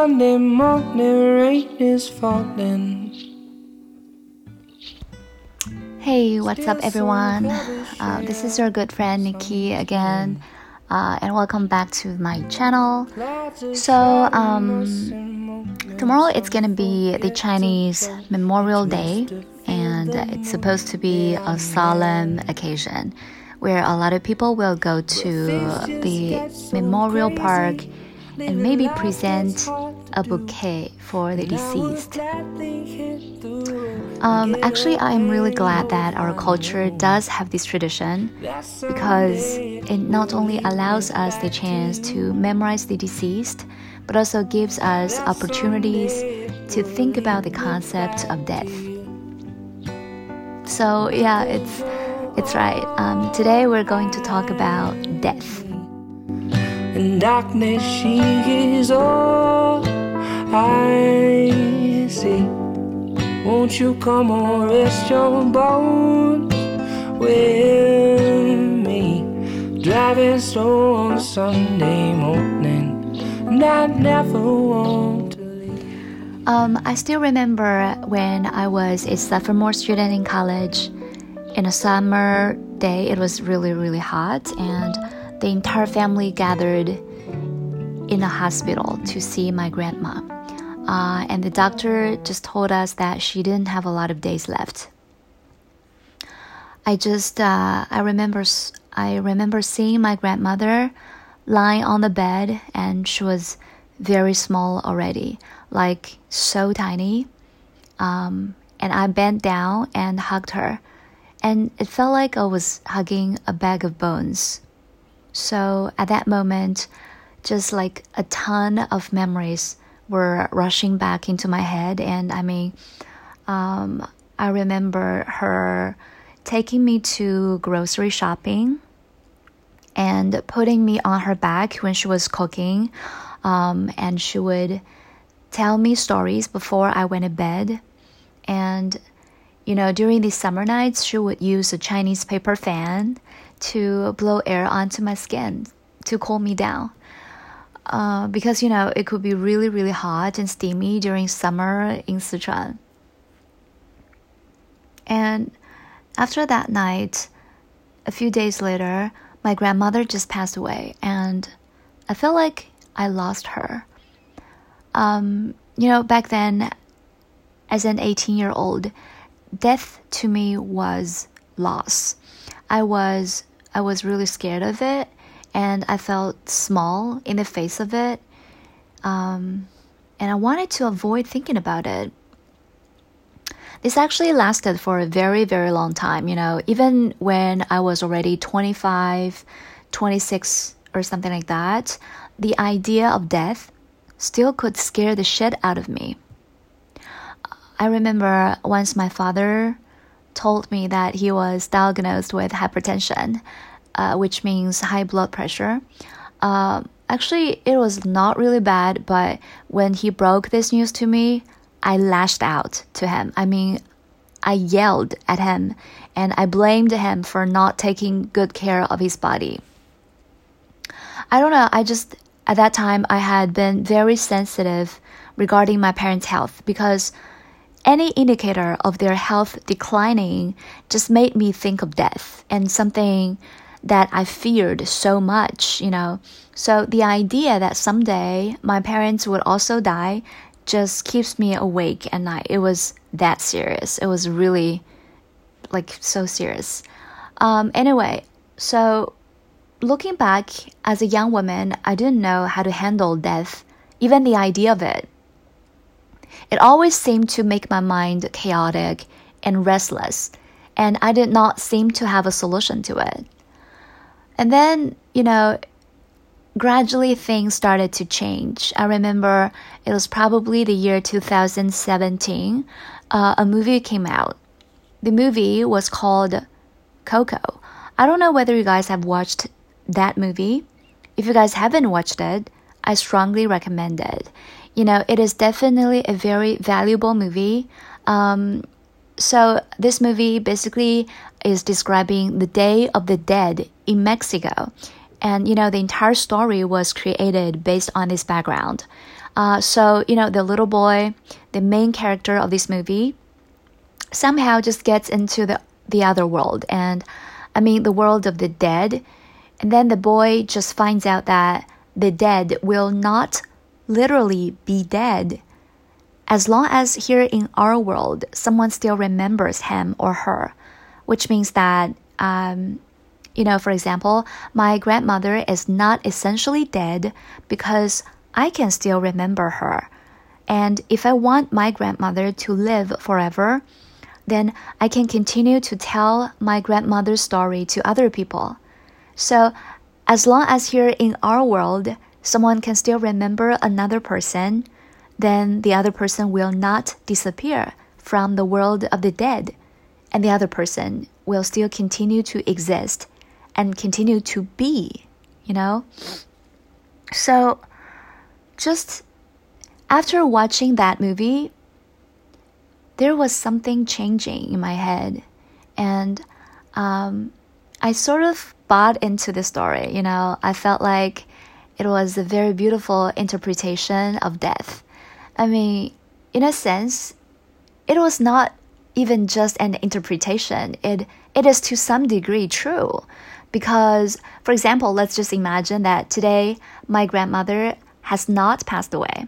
Sunday morning rain is falling. Hey, what's up, everyone? Uh, this is your good friend Nikki again, uh, and welcome back to my channel. So, um, tomorrow it's gonna be the Chinese Memorial Day, and it's supposed to be a solemn occasion where a lot of people will go to the memorial park and maybe present a bouquet for the deceased. Um, actually, I'm really glad that our culture does have this tradition because it not only allows us the chance to memorize the deceased, but also gives us opportunities to think about the concept of death. So, yeah, it's it's right. Um, today we're going to talk about death. In darkness, she is all I see. Won't you come and rest your bones with me? Driving slow on Sunday morning, and I never want to leave. Um, I still remember when I was a sophomore student in college. In a summer day, it was really, really hot, and the entire family gathered in the hospital to see my grandma. Uh, and the doctor just told us that she didn't have a lot of days left. I just uh, I remember I remember seeing my grandmother lying on the bed and she was very small already, like so tiny. Um, and I bent down and hugged her, and it felt like I was hugging a bag of bones. So at that moment, just like a ton of memories were rushing back into my head. And I mean, um, I remember her taking me to grocery shopping and putting me on her back when she was cooking. Um, and she would tell me stories before I went to bed. And, you know, during these summer nights, she would use a Chinese paper fan to blow air onto my skin to cool me down. Uh, because you know it could be really really hot and steamy during summer in Sichuan. And after that night, a few days later, my grandmother just passed away, and I felt like I lost her. Um, you know, back then, as an 18 year old, death to me was loss. I was I was really scared of it and I felt small in the face of it. Um, and I wanted to avoid thinking about it. This actually lasted for a very, very long time. You know, even when I was already 25, 26, or something like that, the idea of death still could scare the shit out of me. I remember once my father told me that he was diagnosed with hypertension, uh, which means high blood pressure. Uh, actually, it was not really bad, but when he broke this news to me, I lashed out to him. I mean, I yelled at him and I blamed him for not taking good care of his body. I don't know, I just, at that time, I had been very sensitive regarding my parents' health because any indicator of their health declining just made me think of death and something that I feared so much, you know. So the idea that someday my parents would also die just keeps me awake at night. It was that serious. It was really like so serious. Um, anyway, so looking back as a young woman, I didn't know how to handle death, even the idea of it. It always seemed to make my mind chaotic and restless, and I did not seem to have a solution to it. And then, you know, gradually things started to change. I remember it was probably the year 2017, uh, a movie came out. The movie was called Coco. I don't know whether you guys have watched that movie. If you guys haven't watched it, I strongly recommend it you know, it is definitely a very valuable movie. Um, so this movie basically is describing the Day of the Dead in Mexico. And, you know, the entire story was created based on this background. Uh, so, you know, the little boy, the main character of this movie, somehow just gets into the, the other world. And I mean, the world of the dead. And then the boy just finds out that the dead will not literally be dead. As long as here in our world, someone still remembers him or her, which means that, um, you know, for example, my grandmother is not essentially dead because I can still remember her. And if I want my grandmother to live forever, then I can continue to tell my grandmother's story to other people. So, as long as here in our world, someone can still remember another person, then the other person will not disappear from the world of the dead, and the other person will still continue to exist and continue to be, you know? So, just after watching that movie, there was something changing in my head. And um, I sort of bought into the story. You know, I felt like it was a very beautiful interpretation of death. I mean, in a sense, it was not even just an interpretation. It it is to some degree true. Because, for example, let's just imagine that today my grandmother has not passed away.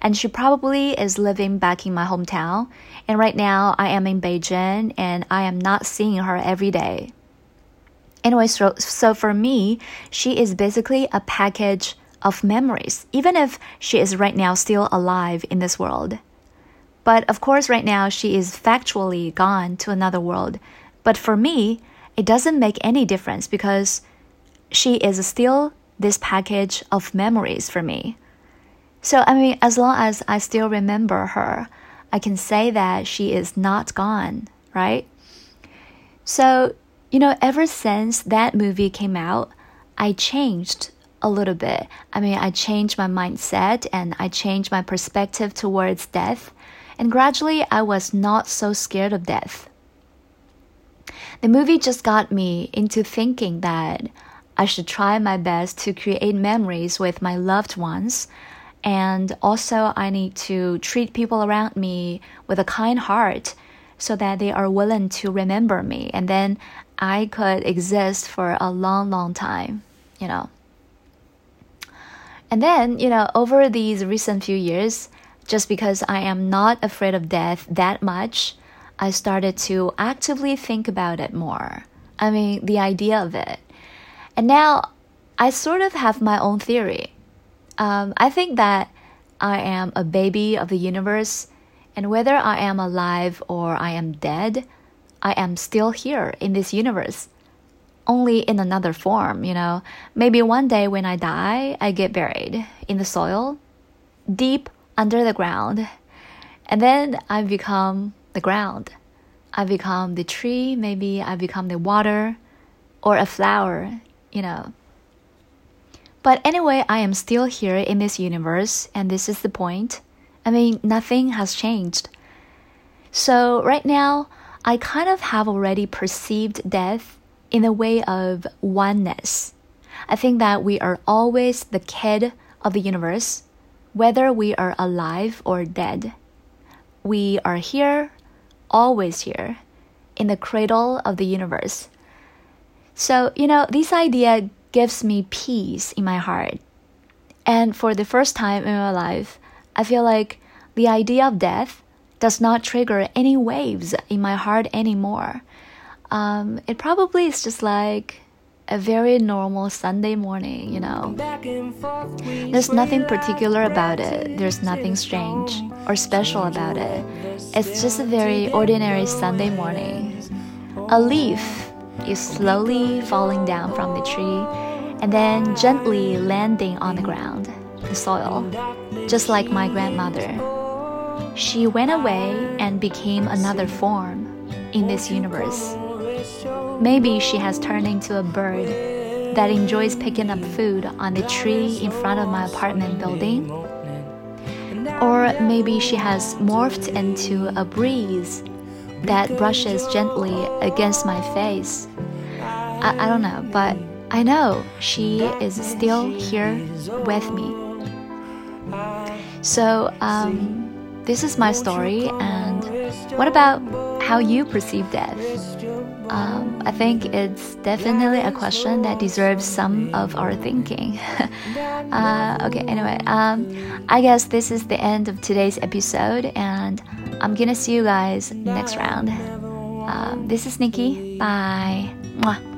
And she probably is living back in my hometown. And right now I am in Beijing and I am not seeing her every day. Anyway, so, so for me, she is basically a package of memories, even if she is right now still alive in this world. But of course, right now she is factually gone to another world. But for me, it doesn't make any difference because she is still this package of memories for me. So, I mean, as long as I still remember her, I can say that she is not gone, right? So, you know, ever since that movie came out, I changed a little bit. I mean, I changed my mindset and I changed my perspective towards death. And gradually, I was not so scared of death. The movie just got me into thinking that I should try my best to create memories with my loved ones. And also, I need to treat people around me with a kind heart so that they are willing to remember me. And then I could exist for a long, long time, you know. And then, you know, over these recent few years, just because I am not afraid of death that much, I started to actively think about it more. I mean, the idea of it. And now I sort of have my own theory. Um, I think that I am a baby of the universe, and whether I am alive or I am dead, I am still here in this universe, only in another form, you know. Maybe one day when I die, I get buried in the soil, deep under the ground, and then I become the ground. I become the tree, maybe I become the water or a flower you know. But anyway, I am still here in this universe, and this is the point. I mean, nothing has changed. So, right now, I kind of have already perceived death in the way of oneness. I think that we are always the kid of the universe, whether we are alive or dead. We are here, always here, in the cradle of the universe. So, you know, this idea gives me peace in my heart. And for the first time in my life, I feel like the idea of death does not trigger any waves in my heart anymore. Um, it probably is just like a very normal Sunday morning, you know. There's nothing particular about it, there's nothing strange or special about it. It's just a very ordinary Sunday morning. A leaf is slowly falling down from the tree and then gently landing on the ground, the soil, just like my grandmother. She went away and became another form in this universe. Maybe she has turned into a bird that enjoys picking up food on the tree in front of my apartment building. Or maybe she has morphed into a breeze that brushes gently against my face. I, I don't know, but I know she is still here with me. So, um, this is my story, and what about how you perceive death? Um, I think it's definitely a question that deserves some of our thinking. uh, okay, anyway, um, I guess this is the end of today's episode, and I'm gonna see you guys next round. Um, this is Nikki. Bye. Mwah.